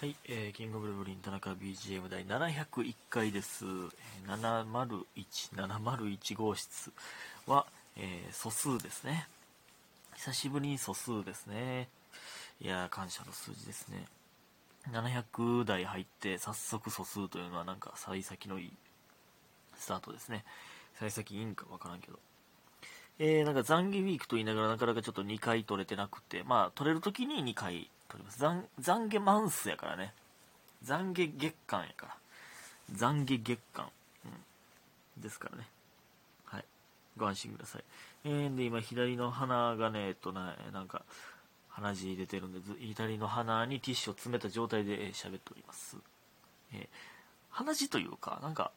はい、えー、キングブルブリン田中 BGM 第701回です。701、701号室は、えー素数ですね。久しぶりに素数ですね。いやー、感謝の数字ですね。700台入って、早速素数というのはなんか幸先のいいスタートですね。幸先いいんかわからんけど。えー、なんか残儀ウィークと言いながらなかなかちょっと2回取れてなくて、まあ取れるときに2回取ります。懺悔マンスやからね。懺悔月間やから。懺悔月間。うん。ですからね。はい。ご安心ください。えー、で、今左の鼻がね、えっとな、なんか、鼻血出てるんで、左の鼻にティッシュを詰めた状態で喋っております。えー鼻血というか、なんか、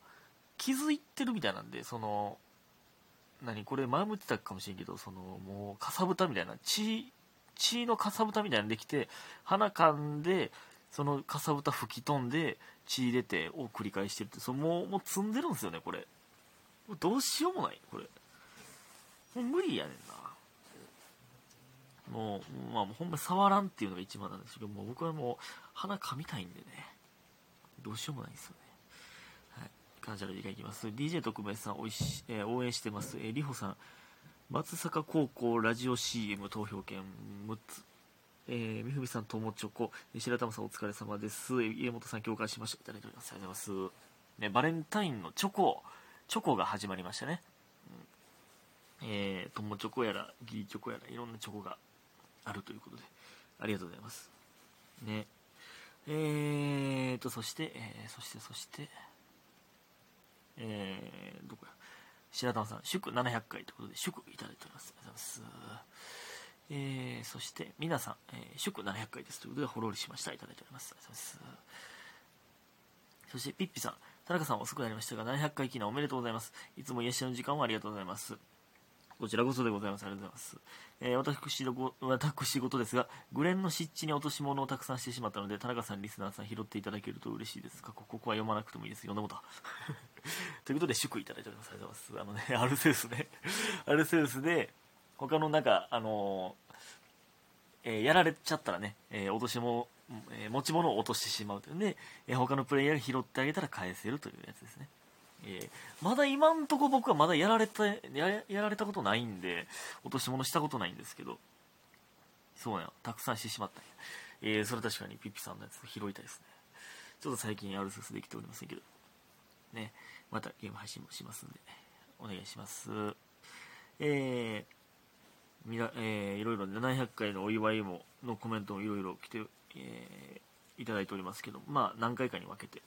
気づいてるみたいなんで、その、何これ前も言ってたかもしれんけどそのもうかさぶたみたいな血血のかさぶたみたいなのできて鼻かんでそのかさぶた吹き飛んで血出てを繰り返してるってそのもうもう積んでるんですよねこれ。どうしようもないこれ。もう無理やねんな。もうまあほんま触らんっていうのが一番なんですけどもう僕はもう鼻かみたいんでね。どうしようもないんですよね。はい。感謝の時間いきます。DJ 特命さんおいし、えー応援してます、えー、りほさん。松坂高校ラジオ CM 投票券6つえー、みふみさん、ともチョコ、白玉さんお疲れ様です。家元さん共感しました。いただいております。ありがとうございます。ね、バレンタインのチョコ、チョコが始まりましたね。うん、えー、ともチョコやら、ギリチョコやら、いろんなチョコがあるということで、ありがとうございます。ね。えーと、そして、えーそして、そして、えー、どこや？白玉さん、祝700回ということで、祝いただいております。ありがとうございます。えー、そして、皆さん、えー祝700回ですということで、ほろりしました。いただいております。ありがとうございます。そして、ピッピさん、田中さん遅くなりましたが、700回記念おめでとうございます。いつも癒しの時間をありがとうございます。こちらこそでございます。ありがとうございます。えー私のご、私事ですが、グレンの湿地に落とし物をたくさんしてしまったので、田中さん、リスナーさん拾っていただけると嬉しいです。過去ここは読まなくてもいいです。読んだことは。ということで、祝いただいております。ありがとうございます。あのね、アルセウスね。アルセウスで、他のなんか、あのーえーやられちゃったらね、えー落とし物、えー持ち物を落としてしまうというね、えー他のプレイヤーが拾ってあげたら返せるというやつですね。えーまだ今んとこ僕はまだやられたやられたことないんで落とし物したことないんですけどそうやたくさんしてしまったんや、えーそれ確かにピッピさんのやつ拾いたいですね。ちょっと最近アルセスできておりませんけど。ねまたゲーム配信もしますんでお願いします。えーみらえーいろいろ700回のお祝いものコメントもいろいろ来て、えーいただいておりますけどまあ何回かに分けて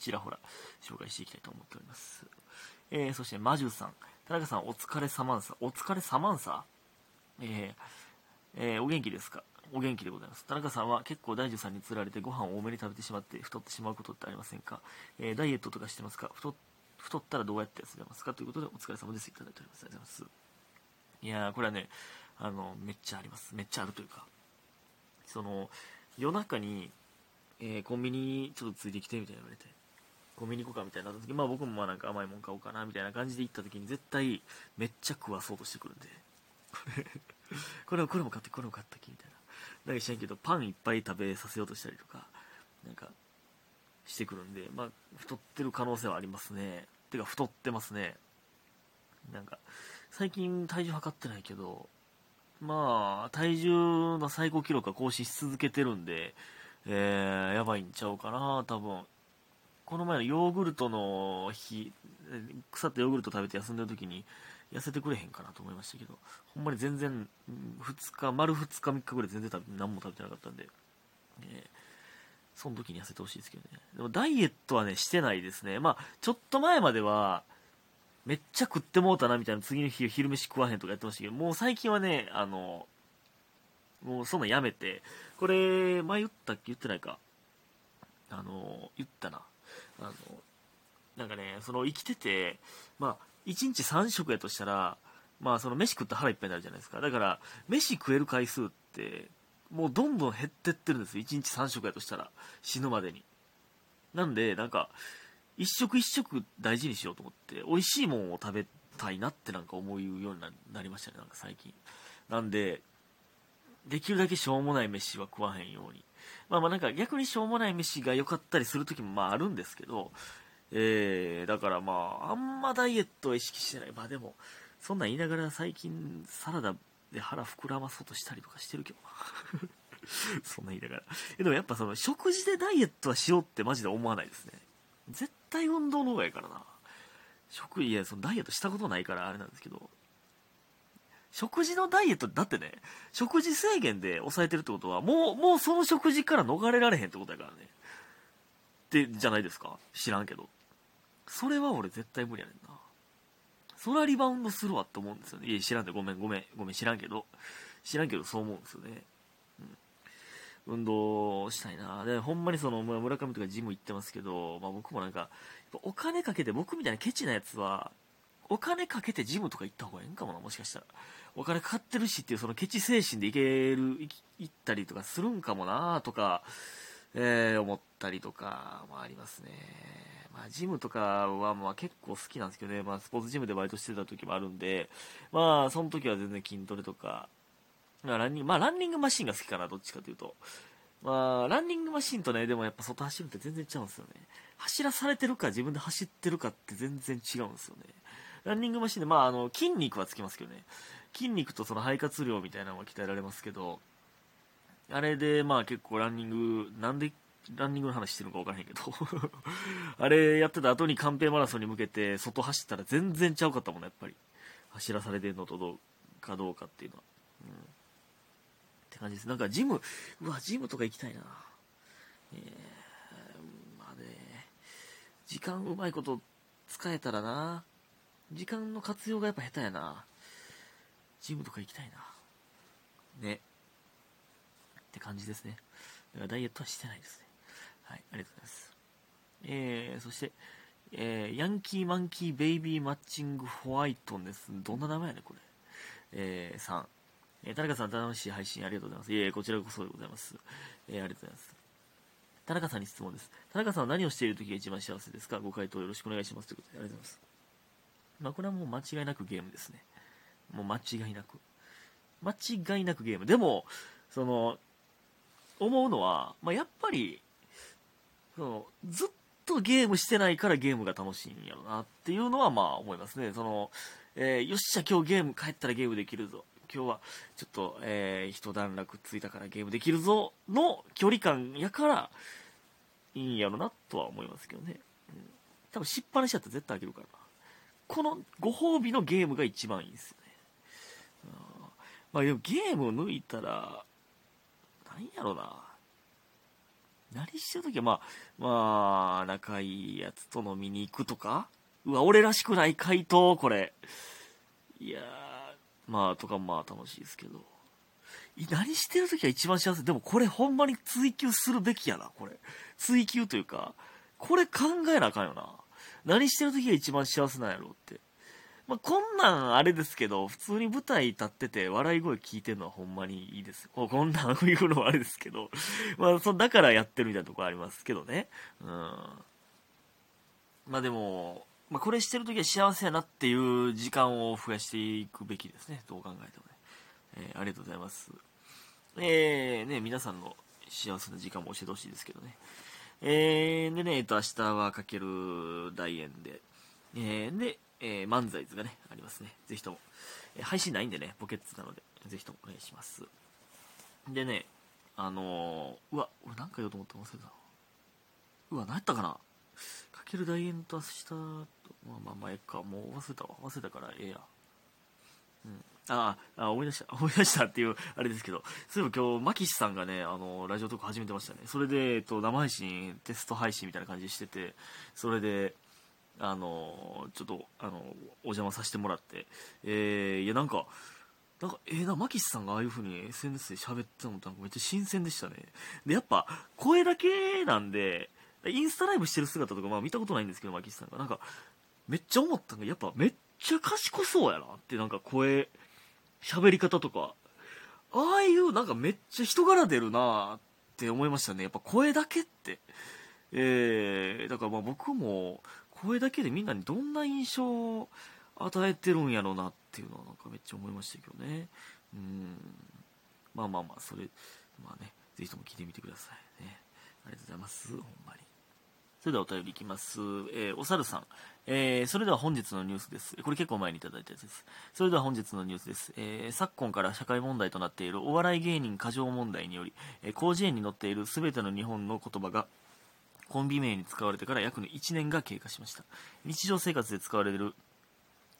ちらほら紹介していきたいと思っております、えーそして魔獣さん田中さんお疲れ様んさお疲れ様んさえーえーお元気ですか？お元気でございます。田中さんは結構大樹さんに釣られてご飯を多めに食べてしまって太ってしまうことってありませんか、えーダイエットとかしてますか？太ったらどうやって痩せますか？ということでお疲れ様です。いただいております。ありがとうございます。いやーこれはねあのめっちゃあります。めっちゃあるというか。その夜中に、えーコンビニちょっとついてきてみたいな言われて。コンビニ行こうかみたいになった時まあ僕もまあなんか甘いもん買おうかなみたいな感じで行った時に絶対めっちゃ食わそうとしてくるんで。これこれもこれも買ってこれも買ったきみたいな。だか知らんけどパンいっぱい食べさせようとしたりとかなんかしてくるんでまあ太ってる可能性はありますね。てか太ってますね。なんか最近体重測ってないけどまあ体重の最高記録は更新し続けてるんでえー、やばいんちゃうかな多分。この前のヨーグルトの日腐ったヨーグルト食べて休んでる時に痩せてくれへんかなと思いましたけどほんまに全然2日丸2日3日ぐらい全然食べ何も食べてなかったんで、えーその時に痩せてほしいですけどね。でもダイエットはねしてないですね。まあちょっと前まではめっちゃ食ってもうたなみたいな次の日昼飯食わへんとかやってましたけどもう最近はねあのもうそんなんやめてこれ前言ったっけ？言ってないか。あの言ったな。あのなんかねその生きててまあ1日3食やとしたらまあその飯食ったら腹いっぱいになるじゃないですか。だから飯食える回数ってもうどんどん減ってってるんです1日3食やとしたら死ぬまでに。なんでなんか一食一食大事にしようと思って美味しいもんを食べたいなってなんか思うようになりましたねなんか最近。なんでできるだけしょうもない飯は食わへんようにまあまあなんか逆にしょうもない飯が良かったりする時もまああるんですけど、えー、だからまあ、あんまダイエットは意識してない。まあでも、そんなん言いながら最近サラダで腹膨らまそうとしたりとかしてるけどな。そんな言いながら。でもやっぱその食事でダイエットはしようってマジで思わないですね。絶対運動の方がいいからな。食、いや、そのダイエットしたことないからあれなんですけど、食事のダイエットだってね、食事制限で抑えてるってことは、もう、もうその食事から逃れられへんってことやからね。って、じゃないですか？知らんけど。それは俺絶対無理やねんな。そらリバウンドするわって思うんですよね。いや、知らんで、ごめん、ごめん、ごめん、知らんけど。知らんけど、そう思うんですよね。うん。運動したいな。で、ほんまにその、村上とかジム行ってますけど、まあ僕もなんか、お金かけて、僕みたいなケチなやつは、お金かけてジムとか行った方がいいんかもな、もしかしたら。お金かかってるしっていうそのケチ精神でいける、行ったりとかするんかもなとか、えー、思ったりとか、まあありますね。まあジムとかはまあ結構好きなんですけどね、まあスポーツジムでバイトしてた時もあるんで、まあその時は全然筋トレとか、まあランニング、まあランニングマシンが好きかな、どっちかというと。まあ、ランニングマシンとね、でもやっぱ外走るって全然違うんですよね。走らされてるか自分で走ってるかって全然違うんですよね。ランニングマシンで、まあ、あの、筋肉はつきますけどね。筋肉とその肺活量みたいなのは鍛えられますけど、あれで、まあ結構ランニング、なんでランニングの話してるのか分からへんけど あれやってた後にカンペマラソンに向けて外走ったら全然ちゃうかったもんね、やっぱり。走らされてんのとどうかどうかっていうのは。うん。って感じです。なんかジム、うわ、ジムとか行きたいな。えー、まあね、時間うまいこと使えたらな。時間の活用がやっぱ下手やな。ジムとか行きたいな。ね。って感じですね。だからダイエットはしてないですね。はい、ありがとうございます。えー、そして、えー、ヤンキーマンキーベイビーマッチングホワイトンです。どんな名前やねこれ。えー、3。えー、田中さん、楽しい配信ありがとうございます。いえ、こちらこそでございます。えー、ありがとうございます。田中さんに質問です。田中さんは何をしている時が一番幸せですか？ご回答よろしくお願いします。ということで、ありがとうございます。まあ、これはもう間違いなくゲームですね。もう間違いなく。間違いなくゲーム。でも、その、思うのは、まあ、やっぱり、その、ずっとゲームしてないからゲームが楽しいんやろなっていうのはまあ思いますね。その、えー、よっしゃ今日ゲーム帰ったらゲームできるぞ。今日はちょっと、えー、一段落ついたからゲームできるぞの距離感やからいいんやろなとは思いますけどね。うん、多分失敗しちゃったら絶対あげるからな。このご褒美のゲームが一番いいんですよ。まあでもゲームを抜いたら、なんやろな。何してるときは、まあ、まあ、仲いいやつと飲みに行くとかうわ、俺らしくない回答、これ。いやー、まあ、とかまあ楽しいですけど。何してるときは一番幸せ？でもこれほんまに追求するべきやな、これ。追求というか、これ考えなあかんよな。何してるときが一番幸せなんやろうって。まあ、こんなんあれですけど、普通に舞台立ってて笑い声聞いてるのはほんまにいいです。こんなん言うのはあれですけど、まあ、そだからやってるみたいなとこありますけどね。うん。まあでも、まあ、これしてるときは幸せやなっていう時間を増やしていくべきですね。どう考えてもね。えー、ありがとうございます。えー、ね、皆さんの幸せな時間も教えてほしいですけどね。えー、でね、えっと、明日はかける大円で、えー、で、えー、漫才図がね、ありますね。ぜひとも。えー、配信ないんでね、ポケッツなので、ぜひともお願いします。でね、あのー、うわ、俺なんか言おうと思って忘れた。うわ、何やったかなかける大円と明日、まあまあまあ、えっか、もう忘れたわ。忘れたからええや。うん。ああ、思い出した、思い出したっていう、あれですけど、そういえば今日、マキシさんがね、あの、ラジオトーク始めてましたね。それで、えっと、生配信、テスト配信みたいな感じしてて、それで、あのちょっとあのお邪魔させてもらって、えー、いやなんかなんかええー、なマキシさんがああいう風に SNS で喋ってたのってめっちゃ新鮮でしたね。でやっぱ声だけなんでインスタライブしてる姿とかまあ見たことないんですけどマキシさんが。なんかめっちゃ思ったのがやっぱめっちゃ賢そうやなってなんか声喋り方とか。ああいうなんかめっちゃ人柄出るなって思いましたね。やっぱ声だけって。えー、だからまあ僕も声だけでみんなにどんな印象を与えてるんやろうなっていうのはなんかめっちゃ思いましたけどねうんまあまあまあそれまあねぜひとも聞いてみてくださいね。ありがとうございます。ほんまに。それではお便りいきます。えー、おさるさん。えー、それでは本日のニュースです。これ結構前にいただいたやつです。それでは本日のニュースです。えー、昨今から社会問題となっているお笑い芸人過剰問題により、えー、広辞苑に載っている全ての日本の言葉がコンビ名に使われてから約1年が経過しました。日常生活で使われる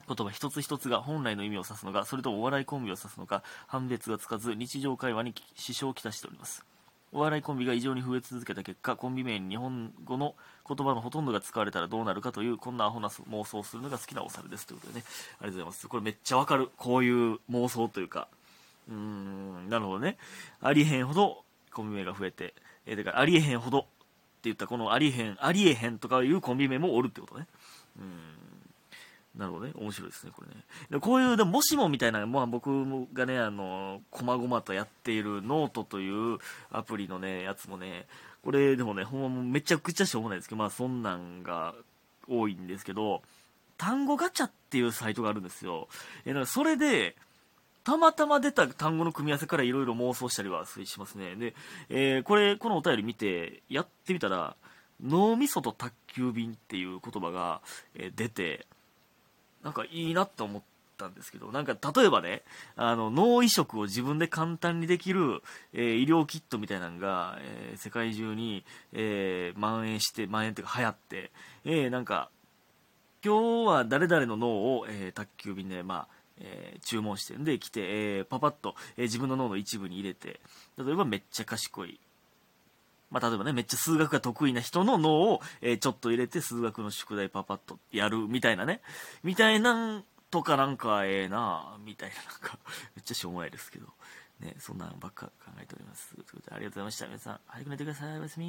言葉一つ一つが本来の意味を指すのか、それともお笑いコンビを指すのか、判別がつかず、日常会話に支障をきたしております。お笑いコンビが異常に増え続けた結果、コンビ名に日本語の言葉のほとんどが使われたらどうなるかという、こんなアホな妄想をするのが好きなお猿です。ということでね、ありがとうございます。これめっちゃわかる。こういう妄想というか、うーん、なるほどね。ありえへんほどコンビ名が増えて、えー、だからありえへんほど言ったこのありえへん、ありえへんとかいうコンビ名もおるってことね。うん。なるほどね。面白いですね、これね。でこういう、でも、もしもみたいな、まあ、僕がね、あの、こまごまとやっているノートというアプリのね、やつもね、これでもね、ほんまめちゃくちゃしょうもないですけど、まあ、そんなんが多いんですけど、単語ガチャっていうサイトがあるんですよ。え、だかそれで、たまたま出た単語の組み合わせからいろいろ妄想したりはしますね。で、えー、これ、このお便り見て、やってみたら、脳みそと宅急便っていう言葉が、え出て、なんかいいなって思ったんですけど、なんか例えばね、あの、脳移植を自分で簡単にできる、えー、医療キットみたいなのが、えー、世界中に、えー、蔓延して、蔓延っていうか流行って、えー、なんか、今日は誰々の脳を、えー、宅急便で、まあ、えー、注文してんで来て、えー、パパッと、えー、自分の脳の一部に入れて、例えばめっちゃ賢いまあ、例えばね、めっちゃ数学が得意な人の脳を、え、ちょっと入れて数学の宿題パパッとやるみたいなね。みたいなんとかなんかええなみたいななんか めっちゃしょうもないですけど。ね、そんなんばっか考えております。ということでありがとうございました。皆さん、早く寝てください。おやすみ。